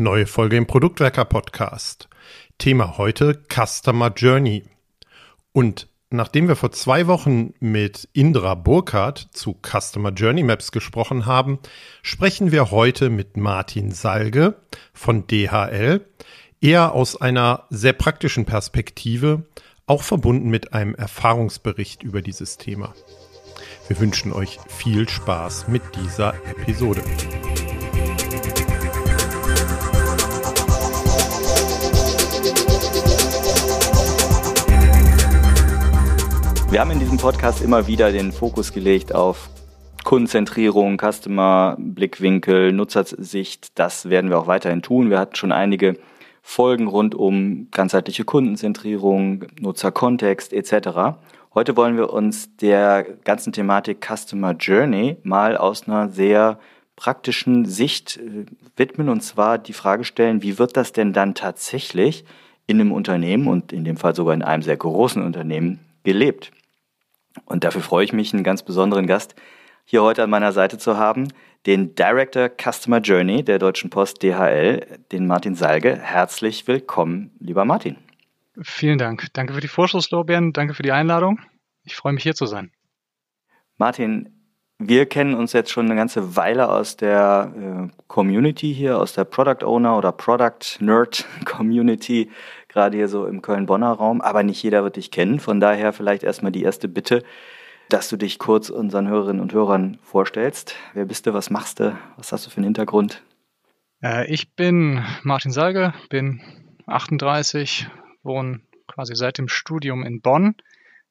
Neue Folge im Produktwerker Podcast. Thema heute Customer Journey. Und nachdem wir vor zwei Wochen mit Indra Burkhardt zu Customer Journey Maps gesprochen haben, sprechen wir heute mit Martin Salge von DHL, eher aus einer sehr praktischen Perspektive, auch verbunden mit einem Erfahrungsbericht über dieses Thema. Wir wünschen euch viel Spaß mit dieser Episode. Wir haben in diesem Podcast immer wieder den Fokus gelegt auf Kundenzentrierung, Customer, Blickwinkel, Nutzersicht. Das werden wir auch weiterhin tun. Wir hatten schon einige Folgen rund um ganzheitliche Kundenzentrierung, Nutzerkontext etc. Heute wollen wir uns der ganzen Thematik Customer Journey mal aus einer sehr praktischen Sicht äh, widmen und zwar die Frage stellen, wie wird das denn dann tatsächlich in einem Unternehmen und in dem Fall sogar in einem sehr großen Unternehmen gelebt? Und dafür freue ich mich, einen ganz besonderen Gast hier heute an meiner Seite zu haben, den Director Customer Journey der Deutschen Post DHL, den Martin Salge. Herzlich willkommen, lieber Martin. Vielen Dank. Danke für die Vorschusslorbeeren, danke für die Einladung. Ich freue mich hier zu sein. Martin, wir kennen uns jetzt schon eine ganze Weile aus der äh, Community hier, aus der Product Owner oder Product Nerd Community gerade hier so im Köln-Bonner Raum, aber nicht jeder wird dich kennen. Von daher vielleicht erstmal die erste Bitte, dass du dich kurz unseren Hörerinnen und Hörern vorstellst. Wer bist du, was machst du, was hast du für einen Hintergrund? Äh, ich bin Martin Salge, bin 38, wohne quasi seit dem Studium in Bonn,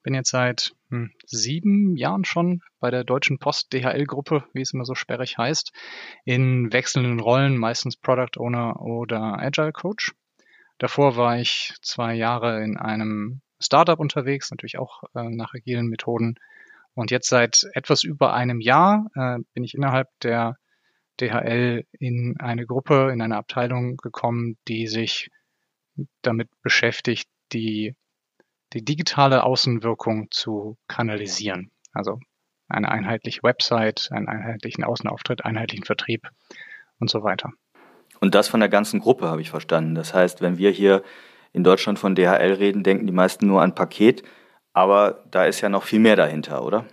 bin jetzt seit hm, sieben Jahren schon bei der Deutschen Post DHL-Gruppe, wie es immer so sperrig heißt, in wechselnden Rollen, meistens Product Owner oder Agile Coach. Davor war ich zwei Jahre in einem Startup unterwegs, natürlich auch äh, nach agilen Methoden. Und jetzt seit etwas über einem Jahr äh, bin ich innerhalb der DHL in eine Gruppe, in eine Abteilung gekommen, die sich damit beschäftigt, die, die digitale Außenwirkung zu kanalisieren. Also eine einheitliche Website, einen einheitlichen Außenauftritt, einheitlichen Vertrieb und so weiter. Und das von der ganzen Gruppe, habe ich verstanden. Das heißt, wenn wir hier in Deutschland von DHL reden, denken die meisten nur an Paket, aber da ist ja noch viel mehr dahinter, oder?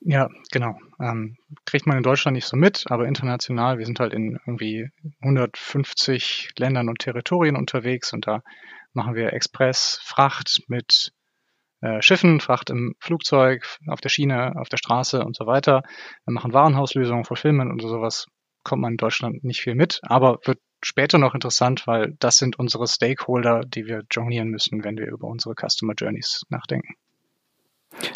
Ja, genau. Ähm, kriegt man in Deutschland nicht so mit, aber international, wir sind halt in irgendwie 150 Ländern und Territorien unterwegs und da machen wir Express, Fracht mit äh, Schiffen, Fracht im Flugzeug, auf der Schiene, auf der Straße und so weiter. Wir machen Warenhauslösungen, Fulfillment und sowas. Kommt man in Deutschland nicht viel mit, aber wird später noch interessant, weil das sind unsere Stakeholder, die wir jonglieren müssen, wenn wir über unsere Customer Journeys nachdenken.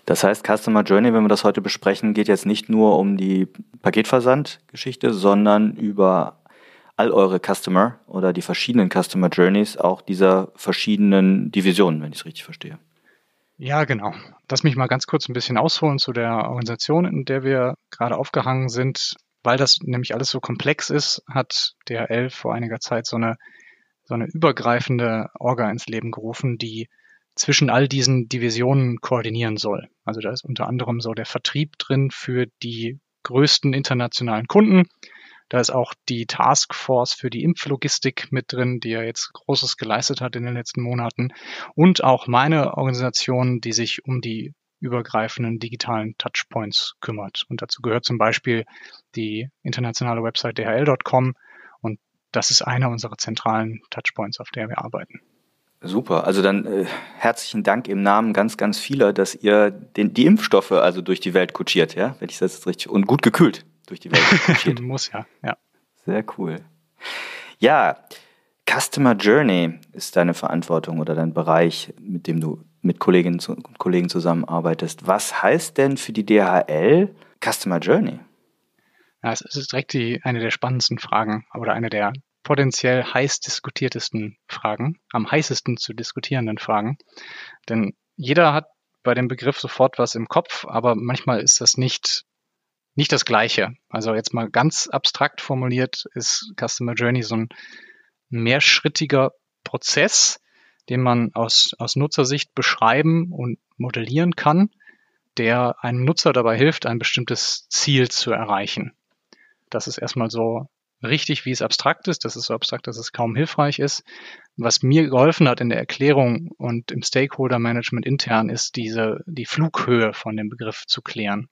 Das heißt, Customer Journey, wenn wir das heute besprechen, geht jetzt nicht nur um die Paketversandgeschichte, sondern über all eure Customer oder die verschiedenen Customer Journeys auch dieser verschiedenen Divisionen, wenn ich es richtig verstehe. Ja, genau. Lass mich mal ganz kurz ein bisschen ausholen zu der Organisation, in der wir gerade aufgehangen sind. Weil das nämlich alles so komplex ist, hat DHL vor einiger Zeit so eine, so eine übergreifende Orga ins Leben gerufen, die zwischen all diesen Divisionen koordinieren soll. Also da ist unter anderem so der Vertrieb drin für die größten internationalen Kunden. Da ist auch die Taskforce für die Impflogistik mit drin, die ja jetzt Großes geleistet hat in den letzten Monaten. Und auch meine Organisation, die sich um die übergreifenden digitalen Touchpoints kümmert. Und dazu gehört zum Beispiel die internationale Website dhl.com und das ist einer unserer zentralen Touchpoints, auf der wir arbeiten. Super, also dann äh, herzlichen Dank im Namen ganz, ganz vieler, dass ihr den, die Impfstoffe also durch die Welt kutschiert, ja, wenn ich das jetzt richtig und gut gekühlt durch die Welt kutschiert. Muss ja, ja. Sehr cool. Ja, Customer Journey ist deine Verantwortung oder dein Bereich, mit dem du mit Kolleginnen und Kollegen zusammenarbeitest. Was heißt denn für die DHL Customer Journey? Ja, es ist direkt die, eine der spannendsten Fragen oder eine der potenziell heiß diskutiertesten Fragen, am heißesten zu diskutierenden Fragen. Denn jeder hat bei dem Begriff sofort was im Kopf, aber manchmal ist das nicht, nicht das Gleiche. Also jetzt mal ganz abstrakt formuliert ist Customer Journey so ein mehrschrittiger Prozess, den man aus, aus Nutzersicht beschreiben und modellieren kann, der einem Nutzer dabei hilft, ein bestimmtes Ziel zu erreichen. Das ist erstmal so richtig, wie es abstrakt ist. Das ist so abstrakt, dass es kaum hilfreich ist. Was mir geholfen hat in der Erklärung und im Stakeholder-Management intern, ist diese, die Flughöhe von dem Begriff zu klären.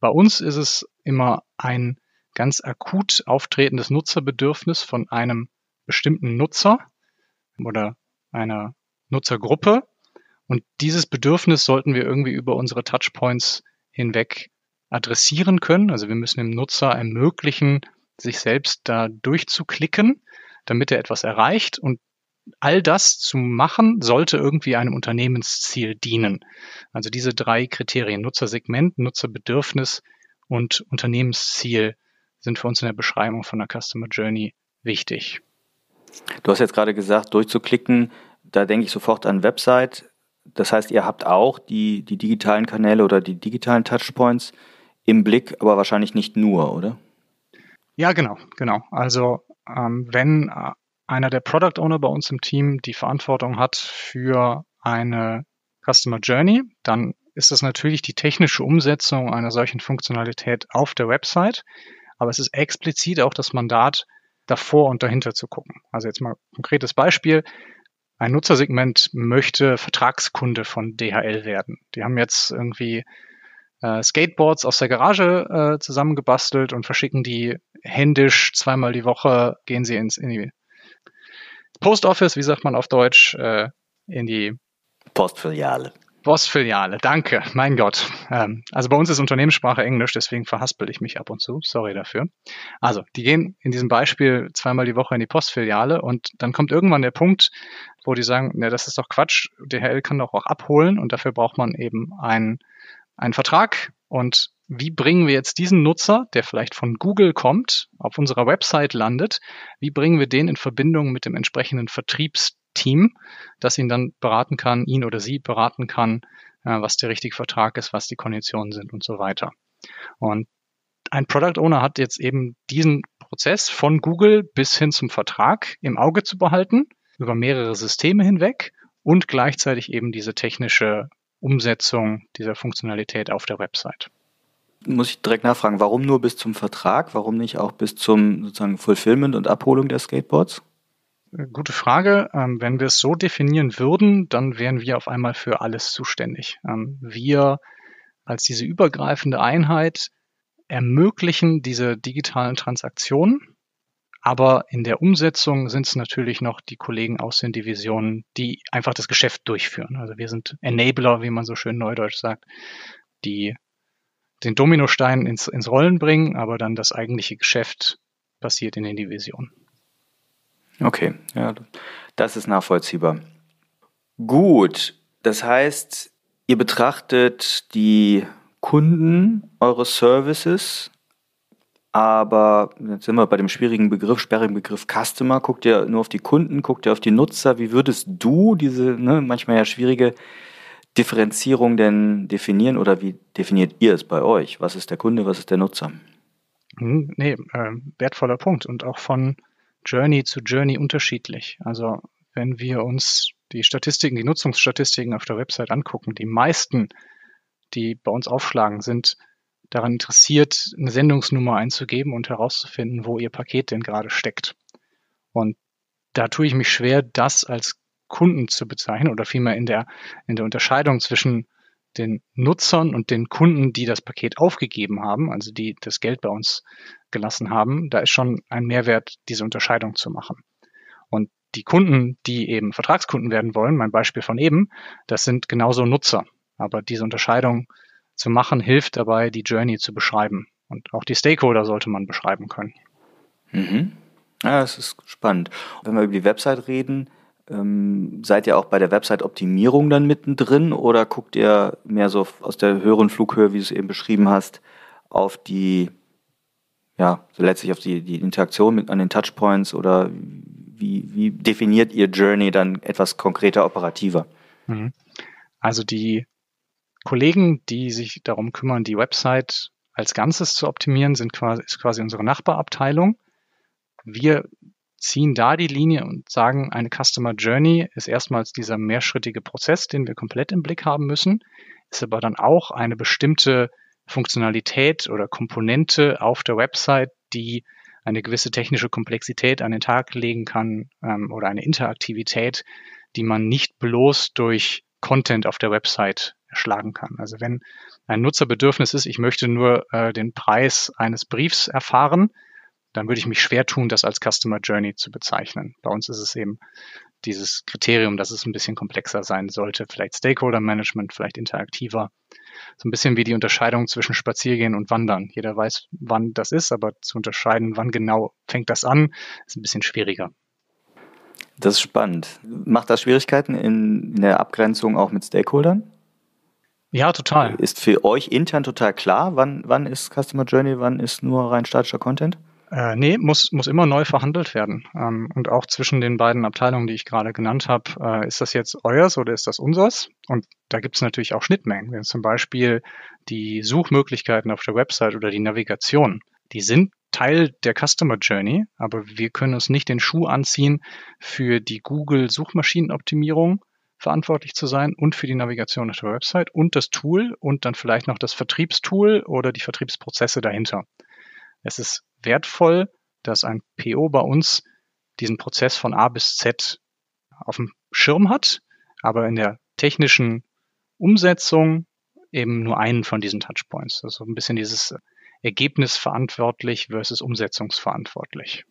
Bei uns ist es immer ein ganz akut auftretendes Nutzerbedürfnis von einem bestimmten Nutzer oder einer Nutzergruppe. Und dieses Bedürfnis sollten wir irgendwie über unsere Touchpoints hinweg adressieren können. Also wir müssen dem Nutzer ermöglichen, sich selbst da durchzuklicken, damit er etwas erreicht. Und all das zu machen, sollte irgendwie einem Unternehmensziel dienen. Also diese drei Kriterien, Nutzersegment, Nutzerbedürfnis und Unternehmensziel, sind für uns in der Beschreibung von der Customer Journey wichtig. Du hast jetzt gerade gesagt, durchzuklicken, da denke ich sofort an Website. Das heißt, ihr habt auch die, die digitalen Kanäle oder die digitalen Touchpoints im Blick, aber wahrscheinlich nicht nur, oder? Ja, genau, genau. Also ähm, wenn äh, einer der Product Owner bei uns im Team die Verantwortung hat für eine Customer Journey, dann ist das natürlich die technische Umsetzung einer solchen Funktionalität auf der Website, aber es ist explizit auch das Mandat, davor und dahinter zu gucken. Also jetzt mal konkretes Beispiel. Ein Nutzersegment möchte Vertragskunde von DHL werden. Die haben jetzt irgendwie äh, Skateboards aus der Garage äh, zusammengebastelt und verschicken die händisch zweimal die Woche, gehen sie ins in die Post Office, wie sagt man auf Deutsch, äh, in die Postfiliale. Postfiliale, danke, mein Gott. Ähm, also bei uns ist Unternehmenssprache Englisch, deswegen verhaspel ich mich ab und zu. Sorry dafür. Also, die gehen in diesem Beispiel zweimal die Woche in die Postfiliale und dann kommt irgendwann der Punkt, wo die sagen, ne, das ist doch Quatsch, DHL kann doch auch abholen und dafür braucht man eben einen, einen Vertrag und wie bringen wir jetzt diesen Nutzer, der vielleicht von Google kommt, auf unserer Website landet, wie bringen wir den in Verbindung mit dem entsprechenden Vertriebsteam, das ihn dann beraten kann, ihn oder sie beraten kann, äh, was der richtige Vertrag ist, was die Konditionen sind und so weiter. Und ein Product Owner hat jetzt eben diesen Prozess von Google bis hin zum Vertrag im Auge zu behalten, über mehrere Systeme hinweg und gleichzeitig eben diese technische Umsetzung dieser Funktionalität auf der Website muss ich direkt nachfragen, warum nur bis zum Vertrag? Warum nicht auch bis zum sozusagen Fulfillment und Abholung der Skateboards? Gute Frage. Ähm, wenn wir es so definieren würden, dann wären wir auf einmal für alles zuständig. Ähm, wir als diese übergreifende Einheit ermöglichen diese digitalen Transaktionen, aber in der Umsetzung sind es natürlich noch die Kollegen aus den Divisionen, die einfach das Geschäft durchführen. Also wir sind Enabler, wie man so schön neudeutsch sagt, die den Dominostein ins, ins Rollen bringen, aber dann das eigentliche Geschäft passiert in den Divisionen. Okay, ja, das ist nachvollziehbar. Gut, das heißt, ihr betrachtet die Kunden eures Services, aber jetzt sind wir bei dem schwierigen Begriff, sperrigen Begriff Customer. Guckt ihr nur auf die Kunden, guckt ihr auf die Nutzer. Wie würdest du diese ne, manchmal ja schwierige Differenzierung denn definieren oder wie definiert ihr es bei euch? Was ist der Kunde, was ist der Nutzer? Hm, nee, äh, wertvoller Punkt und auch von Journey zu Journey unterschiedlich. Also wenn wir uns die Statistiken, die Nutzungsstatistiken auf der Website angucken, die meisten, die bei uns aufschlagen, sind daran interessiert, eine Sendungsnummer einzugeben und herauszufinden, wo ihr Paket denn gerade steckt. Und da tue ich mich schwer, das als Kunden zu bezeichnen oder vielmehr in der, in der Unterscheidung zwischen den Nutzern und den Kunden, die das Paket aufgegeben haben, also die das Geld bei uns gelassen haben, da ist schon ein Mehrwert, diese Unterscheidung zu machen. Und die Kunden, die eben Vertragskunden werden wollen, mein Beispiel von eben, das sind genauso Nutzer. Aber diese Unterscheidung zu machen, hilft dabei, die Journey zu beschreiben. Und auch die Stakeholder sollte man beschreiben können. Mhm. Ja, das ist spannend. Wenn wir über die Website reden, ähm, seid ihr auch bei der Website-Optimierung dann mittendrin oder guckt ihr mehr so aus der höheren Flughöhe, wie du es eben beschrieben hast, auf die, ja, so letztlich auf die, die Interaktion mit, an den Touchpoints oder wie, wie definiert ihr Journey dann etwas konkreter, operativer? Mhm. Also die Kollegen, die sich darum kümmern, die Website als Ganzes zu optimieren, sind quasi, ist quasi unsere Nachbarabteilung. Wir ziehen da die Linie und sagen, eine Customer Journey ist erstmals dieser mehrschrittige Prozess, den wir komplett im Blick haben müssen, ist aber dann auch eine bestimmte Funktionalität oder Komponente auf der Website, die eine gewisse technische Komplexität an den Tag legen kann ähm, oder eine Interaktivität, die man nicht bloß durch Content auf der Website erschlagen kann. Also wenn ein Nutzerbedürfnis ist, ich möchte nur äh, den Preis eines Briefs erfahren, dann würde ich mich schwer tun, das als Customer Journey zu bezeichnen. Bei uns ist es eben dieses Kriterium, dass es ein bisschen komplexer sein sollte, vielleicht Stakeholder Management, vielleicht interaktiver. So ein bisschen wie die Unterscheidung zwischen Spaziergehen und Wandern. Jeder weiß, wann das ist, aber zu unterscheiden, wann genau fängt das an, ist ein bisschen schwieriger. Das ist spannend. Macht das Schwierigkeiten in, in der Abgrenzung auch mit Stakeholdern? Ja, total. Ist für euch intern total klar, wann, wann ist Customer Journey, wann ist nur rein statischer Content? Äh, nee, muss, muss immer neu verhandelt werden. Ähm, und auch zwischen den beiden Abteilungen, die ich gerade genannt habe, äh, ist das jetzt euers oder ist das unseres? Und da gibt es natürlich auch Schnittmengen. Wenn zum Beispiel die Suchmöglichkeiten auf der Website oder die Navigation, die sind Teil der Customer Journey, aber wir können uns nicht den Schuh anziehen, für die Google Suchmaschinenoptimierung verantwortlich zu sein und für die Navigation auf der Website und das Tool und dann vielleicht noch das Vertriebstool oder die Vertriebsprozesse dahinter. Es ist wertvoll, dass ein PO bei uns diesen Prozess von A bis Z auf dem Schirm hat, aber in der technischen Umsetzung eben nur einen von diesen Touchpoints. Also ein bisschen dieses Ergebnis verantwortlich versus umsetzungsverantwortlich.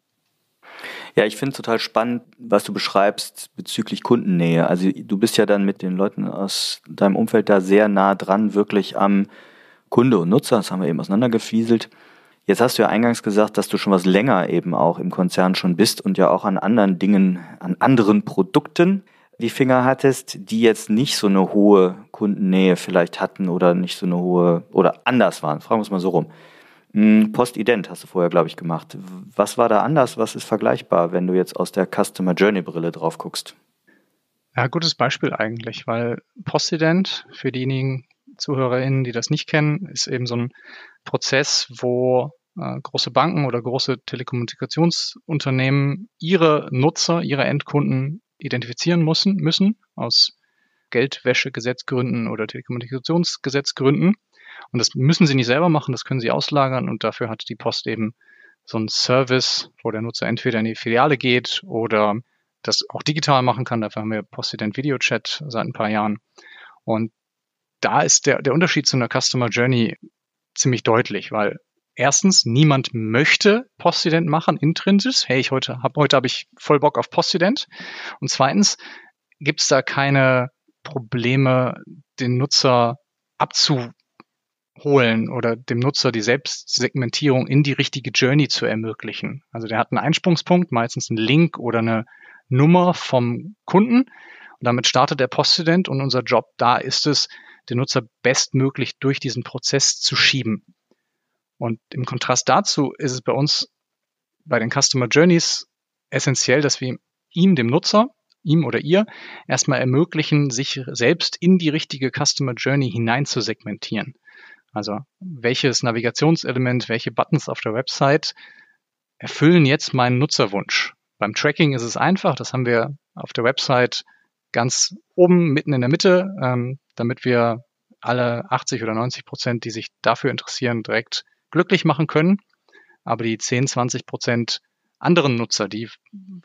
Ja, ich finde es total spannend, was du beschreibst bezüglich Kundennähe. Also du bist ja dann mit den Leuten aus deinem Umfeld da sehr nah dran, wirklich am Kunde und Nutzer. Das haben wir eben auseinandergefieselt. Jetzt hast du ja eingangs gesagt, dass du schon was länger eben auch im Konzern schon bist und ja auch an anderen Dingen, an anderen Produkten die Finger hattest, die jetzt nicht so eine hohe Kundennähe vielleicht hatten oder nicht so eine hohe oder anders waren. Fragen wir es mal so rum. Hm, Postident hast du vorher, glaube ich, gemacht. Was war da anders? Was ist vergleichbar, wenn du jetzt aus der Customer Journey Brille drauf guckst? Ja, gutes Beispiel eigentlich, weil Postident für diejenigen, ZuhörerInnen, die das nicht kennen, ist eben so ein Prozess, wo äh, große Banken oder große Telekommunikationsunternehmen ihre Nutzer, ihre Endkunden identifizieren müssen, müssen aus Geldwäschegesetzgründen oder Telekommunikationsgesetzgründen. Und das müssen sie nicht selber machen, das können sie auslagern und dafür hat die Post eben so einen Service, wo der Nutzer entweder in die Filiale geht oder das auch digital machen kann. Dafür haben wir Postident Video Chat seit ein paar Jahren. Und da ist der, der Unterschied zu einer Customer Journey ziemlich deutlich, weil erstens niemand möchte Postident machen intrinsisch. Hey, ich heute habe heute habe ich voll Bock auf Postident. Und zweitens gibt es da keine Probleme, den Nutzer abzuholen oder dem Nutzer die Selbstsegmentierung in die richtige Journey zu ermöglichen. Also der hat einen Einsprungspunkt, meistens einen Link oder eine Nummer vom Kunden. Und damit startet der Postident und unser Job da ist es, den Nutzer bestmöglich durch diesen Prozess zu schieben. Und im Kontrast dazu ist es bei uns bei den Customer Journeys essentiell, dass wir ihm, dem Nutzer, ihm oder ihr, erstmal ermöglichen, sich selbst in die richtige Customer Journey hinein zu segmentieren. Also welches Navigationselement, welche Buttons auf der Website erfüllen jetzt meinen Nutzerwunsch. Beim Tracking ist es einfach, das haben wir auf der Website ganz oben, mitten in der Mitte, ähm, damit wir alle 80 oder 90 Prozent, die sich dafür interessieren, direkt glücklich machen können. Aber die 10, 20 Prozent anderen Nutzer, die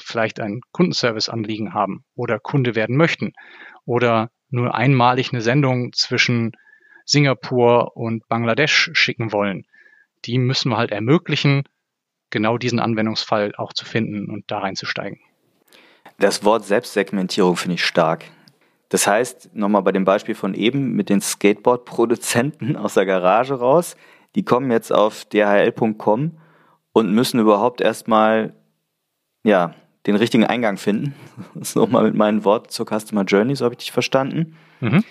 vielleicht ein Kundenservice-Anliegen haben oder Kunde werden möchten oder nur einmalig eine Sendung zwischen Singapur und Bangladesch schicken wollen, die müssen wir halt ermöglichen, genau diesen Anwendungsfall auch zu finden und da reinzusteigen. Das Wort Selbstsegmentierung finde ich stark. Das heißt, nochmal bei dem Beispiel von eben mit den Skateboard-Produzenten aus der Garage raus, die kommen jetzt auf dhl.com und müssen überhaupt erstmal ja, den richtigen Eingang finden. Das ist nochmal mit meinen Worten zur Customer Journey, so habe ich dich verstanden. Mhm.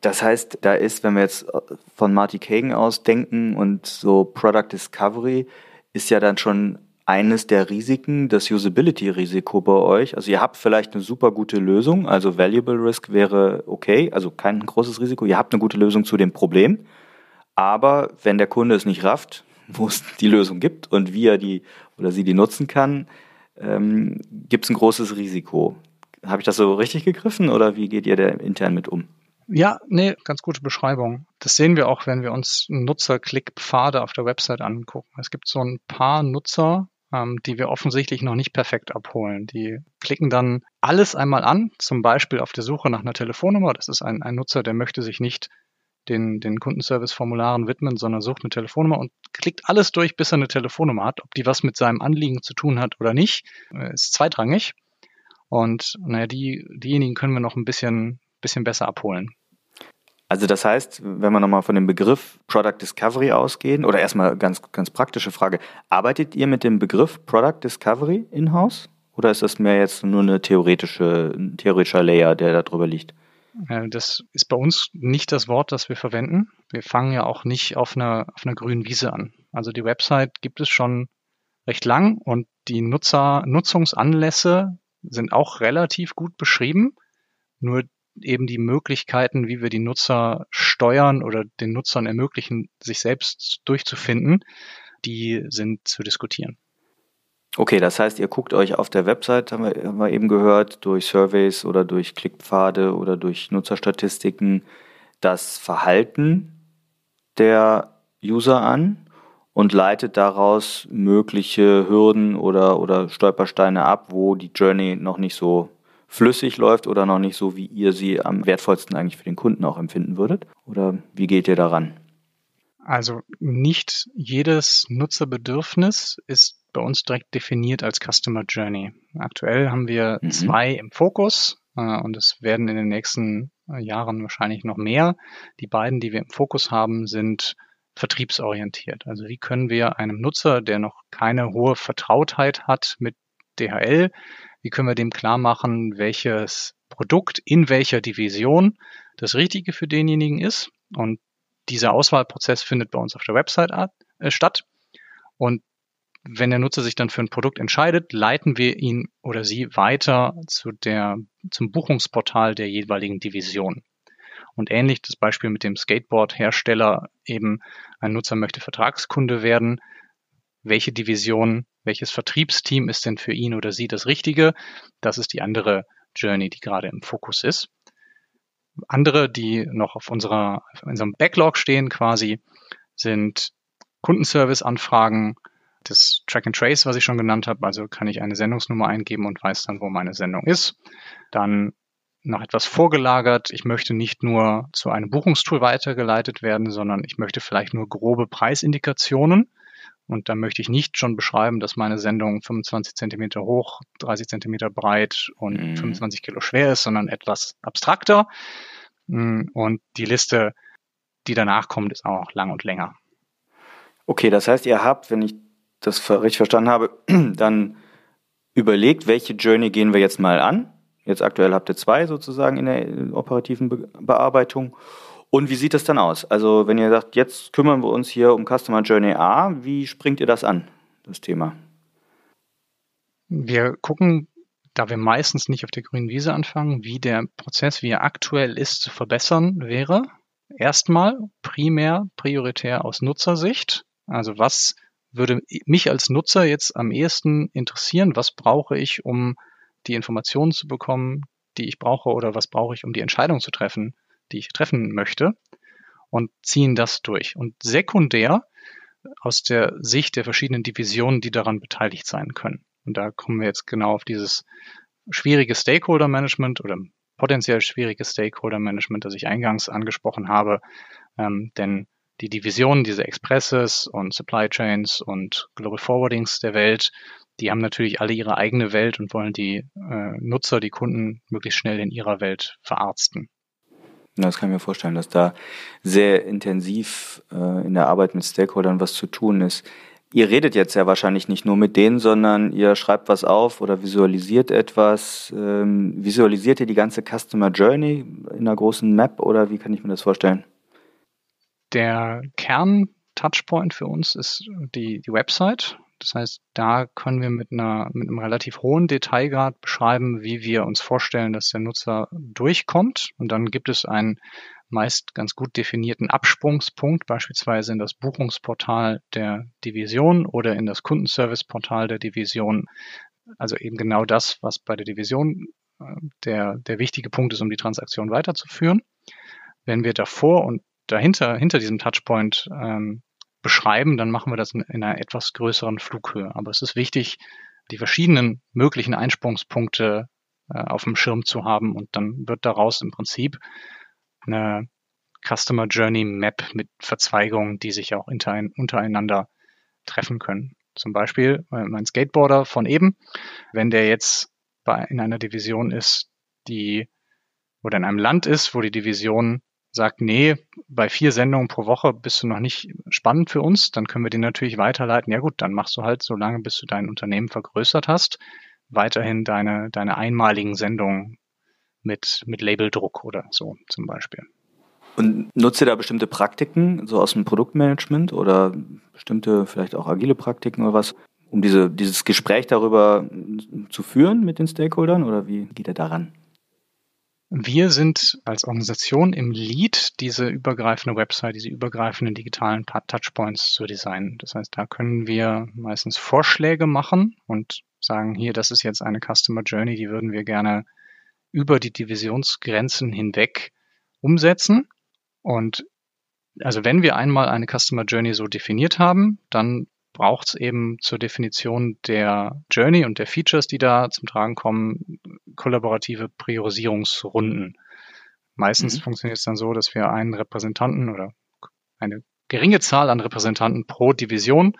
Das heißt, da ist, wenn wir jetzt von Marty Kagan aus denken und so Product Discovery, ist ja dann schon eines der Risiken, das Usability-Risiko bei euch. Also ihr habt vielleicht eine super gute Lösung, also Valuable Risk wäre okay, also kein großes Risiko. Ihr habt eine gute Lösung zu dem Problem, aber wenn der Kunde es nicht rafft, wo es die Lösung gibt und wie er die oder sie die nutzen kann, ähm, gibt es ein großes Risiko. Habe ich das so richtig gegriffen oder wie geht ihr da intern mit um? Ja, nee, ganz gute Beschreibung. Das sehen wir auch, wenn wir uns Nutzerklickpfade auf der Website angucken. Es gibt so ein paar Nutzer, ähm, die wir offensichtlich noch nicht perfekt abholen. Die klicken dann alles einmal an, zum Beispiel auf der Suche nach einer Telefonnummer. Das ist ein, ein Nutzer, der möchte sich nicht den, den Kundenservice-Formularen widmen, sondern sucht eine Telefonnummer und klickt alles durch, bis er eine Telefonnummer hat. Ob die was mit seinem Anliegen zu tun hat oder nicht, äh, ist zweitrangig. Und naja, die, diejenigen können wir noch ein bisschen, bisschen besser abholen. Also das heißt, wenn wir nochmal von dem Begriff Product Discovery ausgehen, oder erstmal ganz, ganz praktische Frage, arbeitet ihr mit dem Begriff Product Discovery in-house? Oder ist das mehr jetzt nur eine theoretische, ein theoretischer Layer, der da drüber liegt? Das ist bei uns nicht das Wort, das wir verwenden. Wir fangen ja auch nicht auf einer, auf einer grünen Wiese an. Also die Website gibt es schon recht lang und die Nutzer, Nutzungsanlässe sind auch relativ gut beschrieben. Nur eben die Möglichkeiten, wie wir die Nutzer steuern oder den Nutzern ermöglichen, sich selbst durchzufinden, die sind zu diskutieren. Okay, das heißt, ihr guckt euch auf der Website, haben wir, haben wir eben gehört, durch Surveys oder durch Klickpfade oder durch Nutzerstatistiken das Verhalten der User an und leitet daraus mögliche Hürden oder, oder Stolpersteine ab, wo die Journey noch nicht so flüssig läuft oder noch nicht so, wie ihr sie am wertvollsten eigentlich für den Kunden auch empfinden würdet? Oder wie geht ihr daran? Also nicht jedes Nutzerbedürfnis ist bei uns direkt definiert als Customer Journey. Aktuell haben wir mhm. zwei im Fokus äh, und es werden in den nächsten äh, Jahren wahrscheinlich noch mehr. Die beiden, die wir im Fokus haben, sind vertriebsorientiert. Also wie können wir einem Nutzer, der noch keine hohe Vertrautheit hat mit DHL, wie können wir dem klar machen, welches Produkt in welcher Division das Richtige für denjenigen ist. Und dieser Auswahlprozess findet bei uns auf der Website äh, statt. Und wenn der Nutzer sich dann für ein Produkt entscheidet, leiten wir ihn oder sie weiter zu der, zum Buchungsportal der jeweiligen Division. Und ähnlich das Beispiel mit dem Skateboard-Hersteller eben, ein Nutzer möchte Vertragskunde werden. Welche Division, welches Vertriebsteam ist denn für ihn oder sie das Richtige? Das ist die andere Journey, die gerade im Fokus ist. Andere, die noch auf unserer, auf unserem Backlog stehen quasi, sind Kundenservice-Anfragen, das Track and Trace, was ich schon genannt habe. Also kann ich eine Sendungsnummer eingeben und weiß dann, wo meine Sendung ist. Dann noch etwas vorgelagert. Ich möchte nicht nur zu einem Buchungstool weitergeleitet werden, sondern ich möchte vielleicht nur grobe Preisindikationen. Und dann möchte ich nicht schon beschreiben, dass meine Sendung 25 Zentimeter hoch, 30 Zentimeter breit und mhm. 25 Kilo schwer ist, sondern etwas abstrakter. Mm, und die Liste, die danach kommt, ist auch lang und länger. Okay, das heißt, ihr habt, wenn ich das richtig verstanden habe, dann überlegt, welche Journey gehen wir jetzt mal an Jetzt aktuell habt ihr zwei sozusagen in der äh, operativen Be Bearbeitung. Und wie sieht das dann aus? Also wenn ihr sagt, jetzt kümmern wir uns hier um Customer Journey A, wie springt ihr das an, das Thema? Wir gucken, da wir meistens nicht auf der grünen Wiese anfangen, wie der Prozess, wie er aktuell ist, zu verbessern wäre. Erstmal primär, prioritär aus Nutzersicht. Also was würde mich als Nutzer jetzt am ehesten interessieren? Was brauche ich, um die Informationen zu bekommen, die ich brauche oder was brauche ich, um die Entscheidung zu treffen, die ich treffen möchte und ziehen das durch. Und sekundär aus der Sicht der verschiedenen Divisionen, die daran beteiligt sein können. Und da kommen wir jetzt genau auf dieses schwierige Stakeholder Management oder potenziell schwierige Stakeholder Management, das ich eingangs angesprochen habe. Ähm, denn die Divisionen, diese Expresses und Supply Chains und Global Forwardings der Welt, die haben natürlich alle ihre eigene Welt und wollen die äh, Nutzer, die Kunden möglichst schnell in ihrer Welt verarzten. Das kann ich mir vorstellen, dass da sehr intensiv äh, in der Arbeit mit Stakeholdern was zu tun ist. Ihr redet jetzt ja wahrscheinlich nicht nur mit denen, sondern ihr schreibt was auf oder visualisiert etwas. Ähm, visualisiert ihr die ganze Customer Journey in einer großen Map oder wie kann ich mir das vorstellen? Der Kern-Touchpoint für uns ist die, die Website. Das heißt, da können wir mit, einer, mit einem relativ hohen Detailgrad beschreiben, wie wir uns vorstellen, dass der Nutzer durchkommt. Und dann gibt es einen meist ganz gut definierten Absprungspunkt, beispielsweise in das Buchungsportal der Division oder in das Kundenserviceportal der Division. Also eben genau das, was bei der Division äh, der, der wichtige Punkt ist, um die Transaktion weiterzuführen. Wenn wir davor und dahinter, hinter diesem Touchpoint ähm, beschreiben, dann machen wir das in, in einer etwas größeren Flughöhe. Aber es ist wichtig, die verschiedenen möglichen Einsprungspunkte äh, auf dem Schirm zu haben und dann wird daraus im Prinzip eine Customer Journey Map mit Verzweigungen, die sich auch untereinander treffen können. Zum Beispiel äh, mein Skateboarder von eben, wenn der jetzt bei, in einer Division ist, die oder in einem Land ist, wo die Division sagt, nee, bei vier Sendungen pro Woche bist du noch nicht spannend für uns, dann können wir den natürlich weiterleiten. Ja gut, dann machst du halt so lange, bis du dein Unternehmen vergrößert hast, weiterhin deine, deine einmaligen Sendungen mit, mit Labeldruck oder so zum Beispiel. Und nutzt ihr da bestimmte Praktiken, so aus dem Produktmanagement oder bestimmte vielleicht auch agile Praktiken oder was, um diese, dieses Gespräch darüber zu führen mit den Stakeholdern oder wie geht ihr daran? Wir sind als Organisation im Lead, diese übergreifende Website, diese übergreifenden digitalen Touchpoints zu designen. Das heißt, da können wir meistens Vorschläge machen und sagen, hier, das ist jetzt eine Customer Journey, die würden wir gerne über die Divisionsgrenzen hinweg umsetzen. Und also wenn wir einmal eine Customer Journey so definiert haben, dann braucht es eben zur Definition der Journey und der Features, die da zum Tragen kommen, kollaborative Priorisierungsrunden. Meistens mhm. funktioniert es dann so, dass wir einen Repräsentanten oder eine geringe Zahl an Repräsentanten pro Division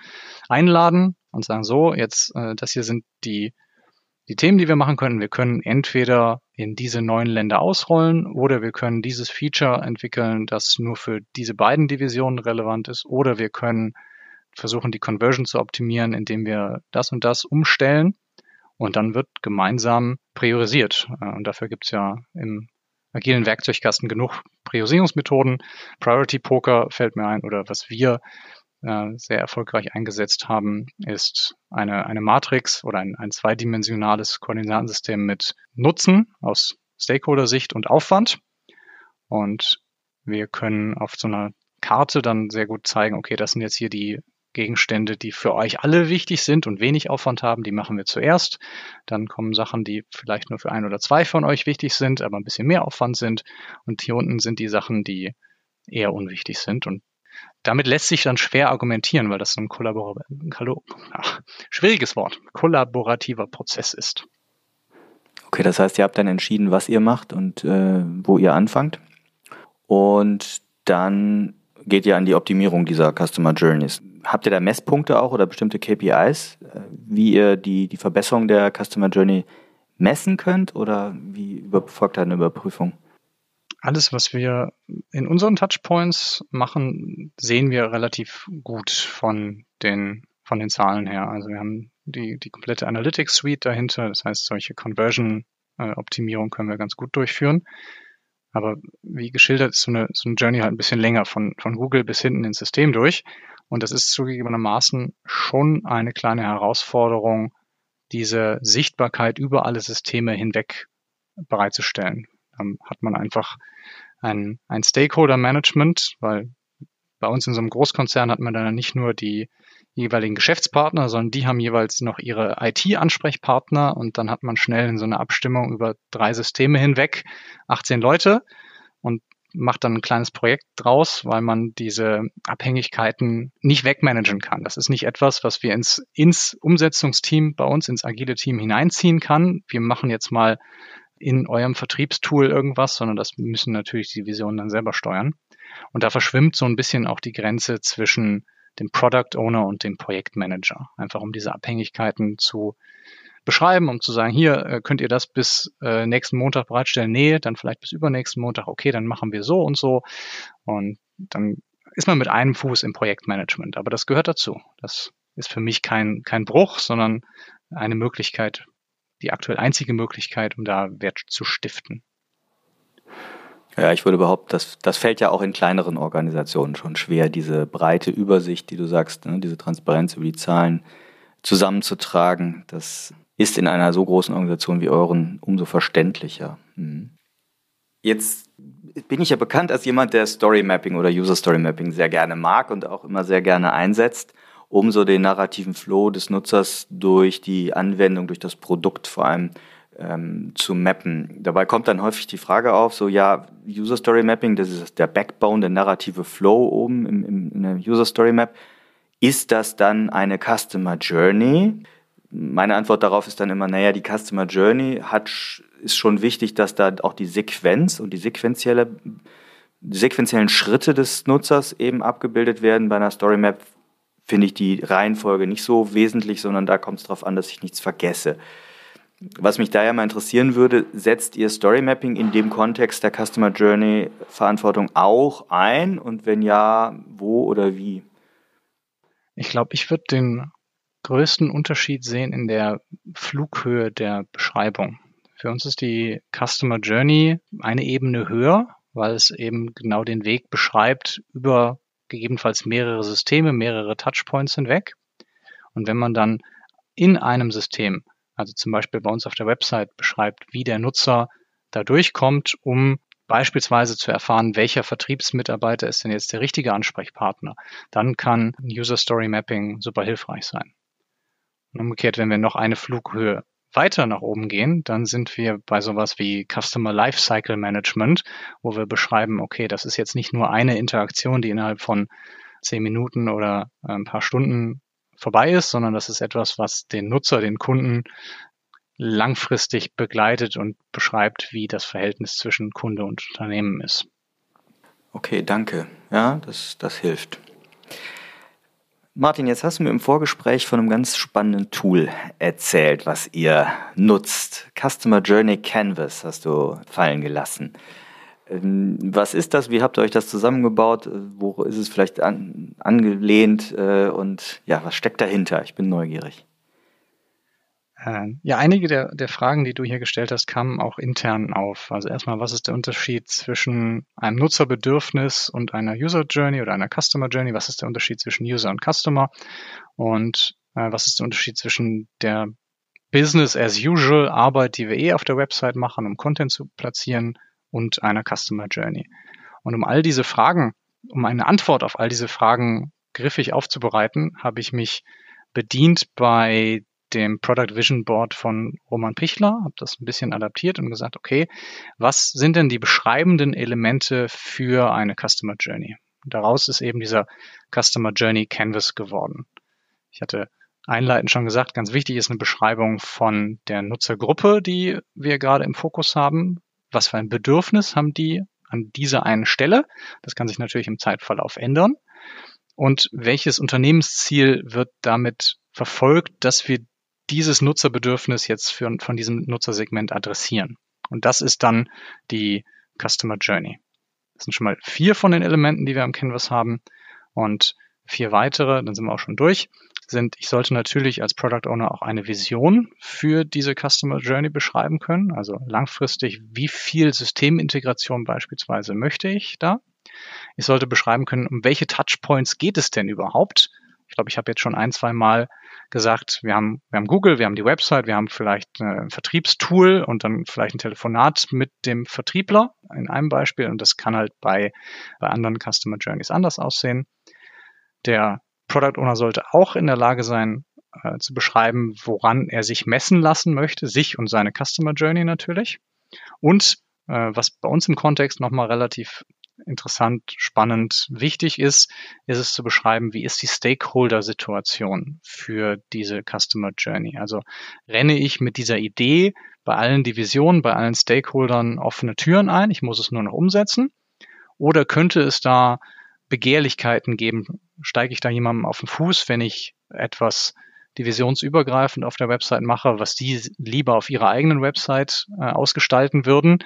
einladen und sagen so, jetzt äh, das hier sind die die Themen, die wir machen können. Wir können entweder in diese neuen Länder ausrollen oder wir können dieses Feature entwickeln, das nur für diese beiden Divisionen relevant ist oder wir können versuchen, die Conversion zu optimieren, indem wir das und das umstellen. Und dann wird gemeinsam priorisiert. Äh, und dafür gibt es ja im agilen Werkzeugkasten genug Priorisierungsmethoden. Priority Poker fällt mir ein oder was wir äh, sehr erfolgreich eingesetzt haben, ist eine, eine Matrix oder ein, ein zweidimensionales Koordinatensystem mit Nutzen aus Stakeholder-Sicht und Aufwand. Und wir können auf so einer Karte dann sehr gut zeigen, okay, das sind jetzt hier die Gegenstände, die für euch alle wichtig sind und wenig Aufwand haben, die machen wir zuerst. Dann kommen Sachen, die vielleicht nur für ein oder zwei von euch wichtig sind, aber ein bisschen mehr Aufwand sind. Und hier unten sind die Sachen, die eher unwichtig sind. Und damit lässt sich dann schwer argumentieren, weil das so ein Kollabor ach, schwieriges Wort, kollaborativer Prozess ist. Okay, das heißt, ihr habt dann entschieden, was ihr macht und äh, wo ihr anfangt. Und dann geht ihr an die Optimierung dieser Customer Journeys. Habt ihr da Messpunkte auch oder bestimmte KPIs, äh, wie ihr die, die Verbesserung der Customer Journey messen könnt oder wie folgt da eine Überprüfung? Alles, was wir in unseren Touchpoints machen, sehen wir relativ gut von den, von den Zahlen her. Also wir haben die, die komplette Analytics Suite dahinter. Das heißt, solche Conversion-Optimierung können wir ganz gut durchführen. Aber wie geschildert ist so eine, so eine Journey halt ein bisschen länger von, von Google bis hinten ins System durch. Und das ist zugegebenermaßen schon eine kleine Herausforderung, diese Sichtbarkeit über alle Systeme hinweg bereitzustellen. Dann hat man einfach ein, ein Stakeholder-Management, weil bei uns in so einem Großkonzern hat man dann nicht nur die jeweiligen Geschäftspartner, sondern die haben jeweils noch ihre IT-Ansprechpartner und dann hat man schnell in so einer Abstimmung über drei Systeme hinweg 18 Leute und macht dann ein kleines Projekt draus, weil man diese Abhängigkeiten nicht wegmanagen kann. Das ist nicht etwas, was wir ins, ins Umsetzungsteam bei uns, ins agile Team hineinziehen kann. Wir machen jetzt mal in eurem Vertriebstool irgendwas, sondern das müssen natürlich die Visionen dann selber steuern. Und da verschwimmt so ein bisschen auch die Grenze zwischen dem Product Owner und dem Projektmanager. Einfach um diese Abhängigkeiten zu beschreiben, um zu sagen, hier äh, könnt ihr das bis äh, nächsten Montag bereitstellen. Nee, dann vielleicht bis übernächsten Montag. Okay, dann machen wir so und so. Und dann ist man mit einem Fuß im Projektmanagement. Aber das gehört dazu. Das ist für mich kein, kein Bruch, sondern eine Möglichkeit, die aktuell einzige Möglichkeit, um da Wert zu stiften. Ja, ich würde behaupten, das, das fällt ja auch in kleineren Organisationen schon schwer, diese breite Übersicht, die du sagst, ne, diese Transparenz über die Zahlen zusammenzutragen. Das ist in einer so großen Organisation wie euren umso verständlicher. Mhm. Jetzt bin ich ja bekannt als jemand, der Story Mapping oder User Story Mapping sehr gerne mag und auch immer sehr gerne einsetzt, um so den narrativen Flow des Nutzers durch die Anwendung, durch das Produkt vor allem ähm, zu mappen. Dabei kommt dann häufig die Frage auf, so ja, User Story Mapping, das ist der Backbone, der narrative Flow oben im, im, in der User Story Map. Ist das dann eine Customer Journey? Meine Antwort darauf ist dann immer, naja, die Customer Journey hat, ist schon wichtig, dass da auch die Sequenz und die sequentielle, die sequenziellen Schritte des Nutzers eben abgebildet werden. Bei einer Story Map finde ich die Reihenfolge nicht so wesentlich, sondern da kommt es darauf an, dass ich nichts vergesse. Was mich daher mal interessieren würde, setzt ihr Story Mapping in dem Kontext der Customer Journey Verantwortung auch ein? Und wenn ja, wo oder wie? Ich glaube, ich würde den größten Unterschied sehen in der Flughöhe der Beschreibung. Für uns ist die Customer Journey eine Ebene höher, weil es eben genau den Weg beschreibt über gegebenenfalls mehrere Systeme, mehrere Touchpoints hinweg. Und wenn man dann in einem System also zum Beispiel bei uns auf der Website beschreibt, wie der Nutzer da durchkommt, um beispielsweise zu erfahren, welcher Vertriebsmitarbeiter ist denn jetzt der richtige Ansprechpartner, dann kann User Story Mapping super hilfreich sein. Und umgekehrt, wenn wir noch eine Flughöhe weiter nach oben gehen, dann sind wir bei sowas wie Customer Lifecycle Management, wo wir beschreiben, okay, das ist jetzt nicht nur eine Interaktion, die innerhalb von zehn Minuten oder ein paar Stunden vorbei ist, sondern das ist etwas, was den Nutzer, den Kunden langfristig begleitet und beschreibt, wie das Verhältnis zwischen Kunde und Unternehmen ist. Okay, danke. Ja, das, das hilft. Martin, jetzt hast du mir im Vorgespräch von einem ganz spannenden Tool erzählt, was ihr nutzt. Customer Journey Canvas hast du fallen gelassen. Ähm, was ist das? Wie habt ihr euch das zusammengebaut? Wo ist es vielleicht an, angelehnt? Äh, und ja, was steckt dahinter? Ich bin neugierig. Ähm, ja, einige der, der Fragen, die du hier gestellt hast, kamen auch intern auf. Also erstmal, was ist der Unterschied zwischen einem Nutzerbedürfnis und einer User Journey oder einer Customer Journey? Was ist der Unterschied zwischen User und Customer? Und äh, was ist der Unterschied zwischen der Business as usual Arbeit, die wir eh auf der Website machen, um Content zu platzieren und einer Customer Journey. Und um all diese Fragen, um eine Antwort auf all diese Fragen griffig aufzubereiten, habe ich mich bedient bei dem Product Vision Board von Roman Pichler, habe das ein bisschen adaptiert und gesagt, okay, was sind denn die beschreibenden Elemente für eine Customer Journey? Daraus ist eben dieser Customer Journey Canvas geworden. Ich hatte einleitend schon gesagt, ganz wichtig ist eine Beschreibung von der Nutzergruppe, die wir gerade im Fokus haben was für ein Bedürfnis haben die an dieser einen Stelle. Das kann sich natürlich im Zeitverlauf ändern. Und welches Unternehmensziel wird damit verfolgt, dass wir dieses Nutzerbedürfnis jetzt für, von diesem Nutzersegment adressieren? Und das ist dann die Customer Journey. Das sind schon mal vier von den Elementen, die wir am Canvas haben. Und vier weitere, dann sind wir auch schon durch sind, ich sollte natürlich als Product Owner auch eine Vision für diese Customer Journey beschreiben können. Also langfristig, wie viel Systemintegration beispielsweise möchte ich da? Ich sollte beschreiben können, um welche Touchpoints geht es denn überhaupt? Ich glaube, ich habe jetzt schon ein, zwei Mal gesagt, wir haben, wir haben Google, wir haben die Website, wir haben vielleicht ein Vertriebstool und dann vielleicht ein Telefonat mit dem Vertriebler in einem Beispiel. Und das kann halt bei, bei anderen Customer Journeys anders aussehen. Der Product Owner sollte auch in der Lage sein, äh, zu beschreiben, woran er sich messen lassen möchte, sich und seine Customer Journey natürlich. Und äh, was bei uns im Kontext nochmal relativ interessant, spannend, wichtig ist, ist es zu beschreiben, wie ist die Stakeholder-Situation für diese Customer Journey. Also renne ich mit dieser Idee bei allen Divisionen, bei allen Stakeholdern offene Türen ein, ich muss es nur noch umsetzen, oder könnte es da Begehrlichkeiten geben? Steige ich da jemandem auf den Fuß, wenn ich etwas divisionsübergreifend auf der Website mache, was die lieber auf ihrer eigenen Website äh, ausgestalten würden?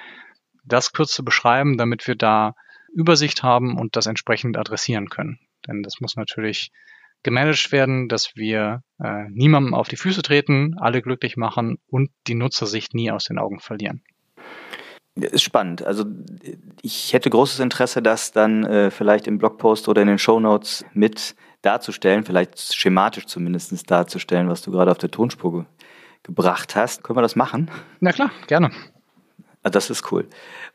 Das kurz zu beschreiben, damit wir da Übersicht haben und das entsprechend adressieren können. Denn das muss natürlich gemanagt werden, dass wir äh, niemandem auf die Füße treten, alle glücklich machen und die Nutzersicht nie aus den Augen verlieren. Ist spannend. Also ich hätte großes Interesse, das dann äh, vielleicht im Blogpost oder in den Show Notes mit darzustellen, vielleicht schematisch zumindest darzustellen, was du gerade auf der Tonspur ge gebracht hast. Können wir das machen? Na klar, gerne. Ah, das ist cool.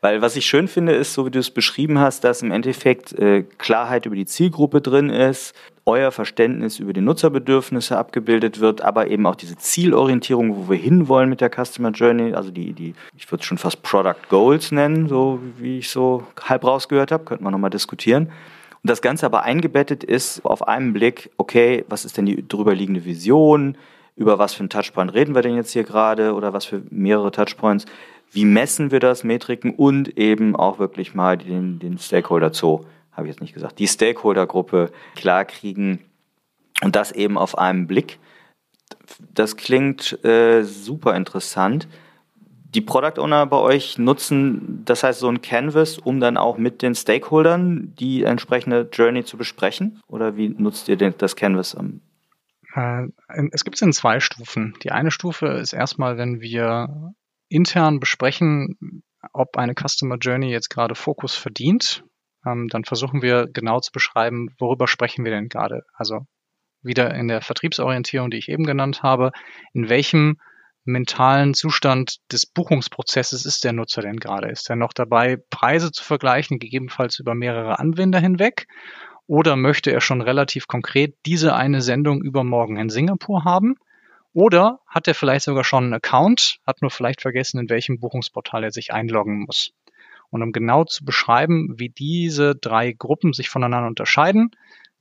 Weil was ich schön finde, ist, so wie du es beschrieben hast, dass im Endeffekt äh, Klarheit über die Zielgruppe drin ist, euer Verständnis über die Nutzerbedürfnisse abgebildet wird, aber eben auch diese Zielorientierung, wo wir hinwollen mit der Customer Journey, also die, die ich würde es schon fast Product Goals nennen, so wie ich so halb rausgehört habe, könnte man nochmal diskutieren. Und das Ganze aber eingebettet ist auf einen Blick, okay, was ist denn die drüberliegende Vision? Über was für einen Touchpoint reden wir denn jetzt hier gerade oder was für mehrere Touchpoints? Wie messen wir das, Metriken und eben auch wirklich mal den, den Stakeholder Zoo habe ich jetzt nicht gesagt, die Stakeholder-Gruppe klarkriegen und das eben auf einen Blick. Das klingt äh, super interessant. Die Product Owner bei euch nutzen, das heißt so ein Canvas, um dann auch mit den Stakeholdern die entsprechende Journey zu besprechen? Oder wie nutzt ihr das Canvas? Äh, es gibt es in zwei Stufen. Die eine Stufe ist erstmal, wenn wir intern besprechen, ob eine Customer Journey jetzt gerade Fokus verdient ähm, dann versuchen wir genau zu beschreiben, worüber sprechen wir denn gerade. Also wieder in der Vertriebsorientierung, die ich eben genannt habe, in welchem mentalen Zustand des Buchungsprozesses ist der Nutzer denn gerade? Ist er noch dabei, Preise zu vergleichen, gegebenenfalls über mehrere Anwender hinweg? Oder möchte er schon relativ konkret diese eine Sendung übermorgen in Singapur haben? Oder hat er vielleicht sogar schon einen Account, hat nur vielleicht vergessen, in welchem Buchungsportal er sich einloggen muss? Und um genau zu beschreiben, wie diese drei Gruppen sich voneinander unterscheiden,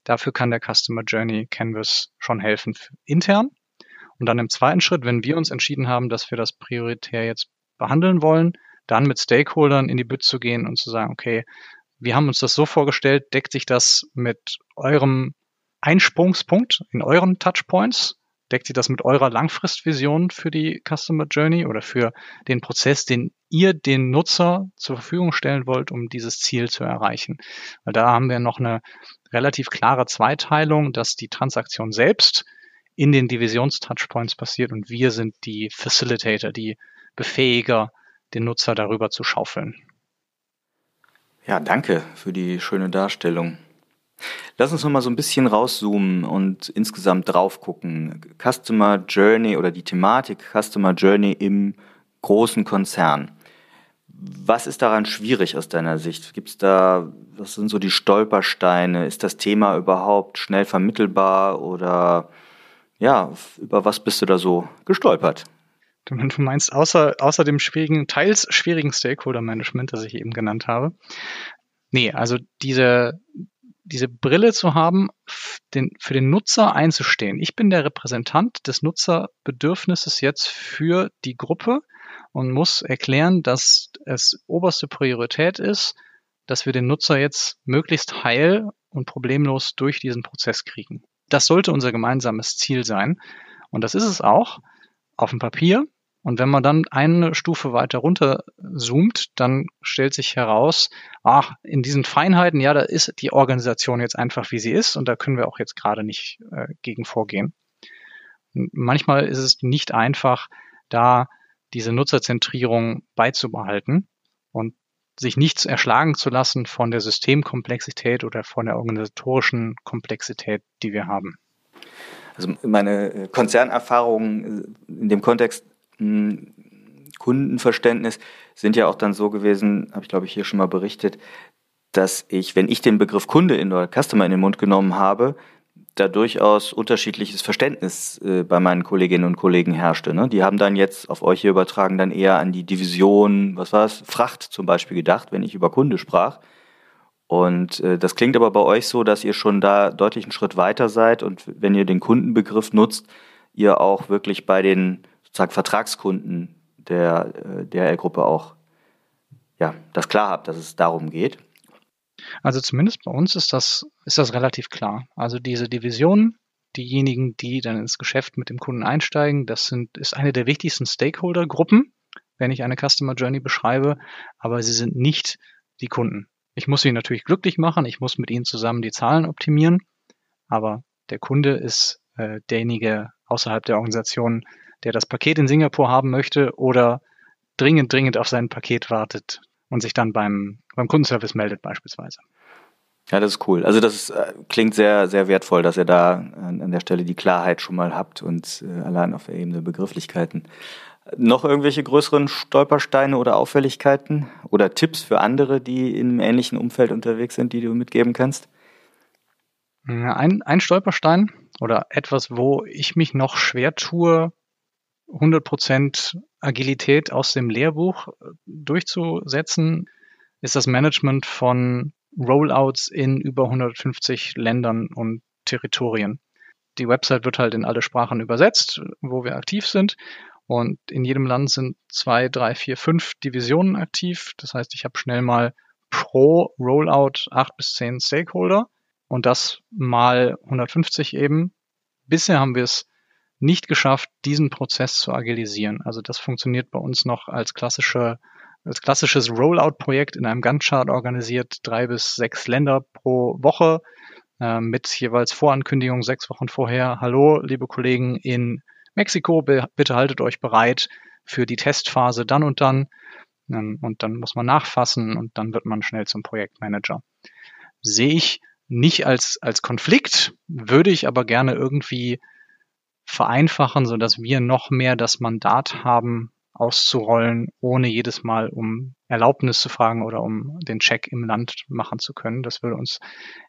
dafür kann der Customer Journey Canvas schon helfen intern. Und dann im zweiten Schritt, wenn wir uns entschieden haben, dass wir das prioritär jetzt behandeln wollen, dann mit Stakeholdern in die Bütt zu gehen und zu sagen, okay, wir haben uns das so vorgestellt, deckt sich das mit eurem Einsprungspunkt in euren Touchpoints? Deckt sich das mit eurer Langfristvision für die Customer Journey oder für den Prozess, den ihr den Nutzer zur Verfügung stellen wollt, um dieses Ziel zu erreichen? Weil da haben wir noch eine relativ klare Zweiteilung, dass die Transaktion selbst in den Divisions-Touchpoints passiert und wir sind die Facilitator, die Befähiger, den Nutzer darüber zu schaufeln. Ja, danke für die schöne Darstellung. Lass uns noch mal so ein bisschen rauszoomen und insgesamt drauf gucken. Customer Journey oder die Thematik Customer Journey im großen Konzern. Was ist daran schwierig aus deiner Sicht? Gibt es da, was sind so die Stolpersteine? Ist das Thema überhaupt schnell vermittelbar oder ja, über was bist du da so gestolpert? Du meinst außer, außer dem schwierigen, teils schwierigen Stakeholder-Management, das ich eben genannt habe. Nee, also diese, diese Brille zu haben, den, für den Nutzer einzustehen. Ich bin der Repräsentant des Nutzerbedürfnisses jetzt für die Gruppe und muss erklären, dass es oberste Priorität ist, dass wir den Nutzer jetzt möglichst heil und problemlos durch diesen Prozess kriegen. Das sollte unser gemeinsames Ziel sein. Und das ist es auch auf dem Papier. Und wenn man dann eine Stufe weiter runter zoomt, dann stellt sich heraus, ach, in diesen Feinheiten, ja, da ist die Organisation jetzt einfach, wie sie ist und da können wir auch jetzt gerade nicht äh, gegen vorgehen. manchmal ist es nicht einfach, da diese Nutzerzentrierung beizubehalten und sich nichts erschlagen zu lassen von der Systemkomplexität oder von der organisatorischen Komplexität, die wir haben. Also meine äh, Konzernerfahrungen äh, in dem Kontext Kundenverständnis sind ja auch dann so gewesen, habe ich glaube ich hier schon mal berichtet, dass ich, wenn ich den Begriff Kunde in oder Customer in den Mund genommen habe, da durchaus unterschiedliches Verständnis äh, bei meinen Kolleginnen und Kollegen herrschte. Ne? Die haben dann jetzt auf euch hier übertragen dann eher an die Division, was war es, Fracht zum Beispiel gedacht, wenn ich über Kunde sprach. Und äh, das klingt aber bei euch so, dass ihr schon da deutlich einen Schritt weiter seid und wenn ihr den Kundenbegriff nutzt, ihr auch wirklich bei den sozusagen Vertragskunden der äh, DHL-Gruppe auch ja, das klar habt, dass es darum geht? Also zumindest bei uns ist das, ist das relativ klar. Also diese Division, diejenigen, die dann ins Geschäft mit dem Kunden einsteigen, das sind, ist eine der wichtigsten Stakeholder-Gruppen, wenn ich eine Customer Journey beschreibe, aber sie sind nicht die Kunden. Ich muss sie natürlich glücklich machen, ich muss mit ihnen zusammen die Zahlen optimieren, aber der Kunde ist äh, derjenige außerhalb der Organisation, der das Paket in Singapur haben möchte oder dringend, dringend auf sein Paket wartet und sich dann beim, beim Kundenservice meldet beispielsweise. Ja, das ist cool. Also das ist, äh, klingt sehr, sehr wertvoll, dass ihr da an, der Stelle die Klarheit schon mal habt und äh, allein auf der Ebene Begrifflichkeiten. Noch irgendwelche größeren Stolpersteine oder Auffälligkeiten oder Tipps für andere, die in einem ähnlichen Umfeld unterwegs sind, die du mitgeben kannst? Ein, ein Stolperstein oder etwas, wo ich mich noch schwer tue, 100% Agilität aus dem Lehrbuch äh, durchzusetzen, ist das Management von Rollouts in über 150 Ländern und Territorien. Die Website wird halt in alle Sprachen übersetzt, wo wir aktiv sind. Und in jedem Land sind zwei, drei, vier, fünf Divisionen aktiv. Das heißt, ich habe schnell mal pro Rollout acht bis zehn Stakeholder und das mal 150 eben. Bisher haben wir es nicht geschafft, diesen Prozess zu agilisieren. Also das funktioniert bei uns noch als klassische als klassisches Rollout-Projekt in einem Gantt-Chart organisiert, drei bis sechs Länder pro Woche äh, mit jeweils Vorankündigung sechs Wochen vorher. Hallo, liebe Kollegen in Mexiko, bitte haltet euch bereit für die Testphase dann und dann. Ähm, und dann muss man nachfassen und dann wird man schnell zum Projektmanager. Sehe ich nicht als, als Konflikt, würde ich aber gerne irgendwie vereinfachen, so dass wir noch mehr das Mandat haben, auszurollen, ohne jedes Mal um Erlaubnis zu fragen oder um den Check im Land machen zu können. Das würde uns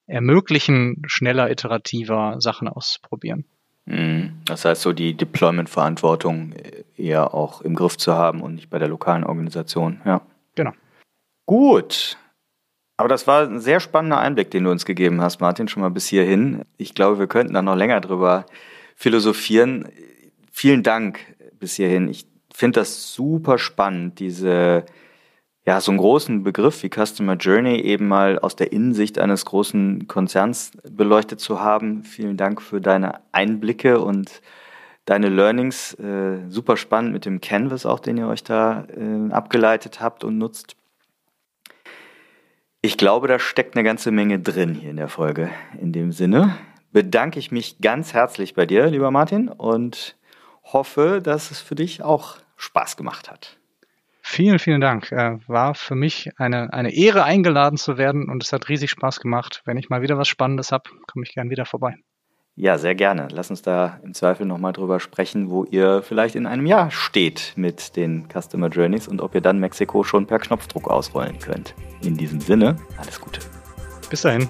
ermöglichen, schneller, iterativer Sachen auszuprobieren. Mhm. Das heißt, so die Deployment-Verantwortung eher auch im Griff zu haben und nicht bei der lokalen Organisation. Ja. Genau. Gut. Aber das war ein sehr spannender Einblick, den du uns gegeben hast, Martin, schon mal bis hierhin. Ich glaube, wir könnten da noch länger drüber philosophieren. Vielen Dank bis hierhin. Ich finde das super spannend, diese, ja, so einen großen Begriff wie Customer Journey eben mal aus der Innensicht eines großen Konzerns beleuchtet zu haben. Vielen Dank für deine Einblicke und deine Learnings. Äh, super spannend mit dem Canvas auch, den ihr euch da äh, abgeleitet habt und nutzt. Ich glaube, da steckt eine ganze Menge drin hier in der Folge. In dem Sinne bedanke ich mich ganz herzlich bei dir, lieber Martin, und hoffe, dass es für dich auch Spaß gemacht hat. Vielen, vielen Dank. Äh, war für mich eine, eine Ehre, eingeladen zu werden und es hat riesig Spaß gemacht. Wenn ich mal wieder was Spannendes habe, komme ich gern wieder vorbei. Ja, sehr gerne. Lass uns da im Zweifel nochmal drüber sprechen, wo ihr vielleicht in einem Jahr steht mit den Customer Journeys und ob ihr dann Mexiko schon per Knopfdruck ausrollen könnt. In diesem Sinne, alles Gute. Bis dahin.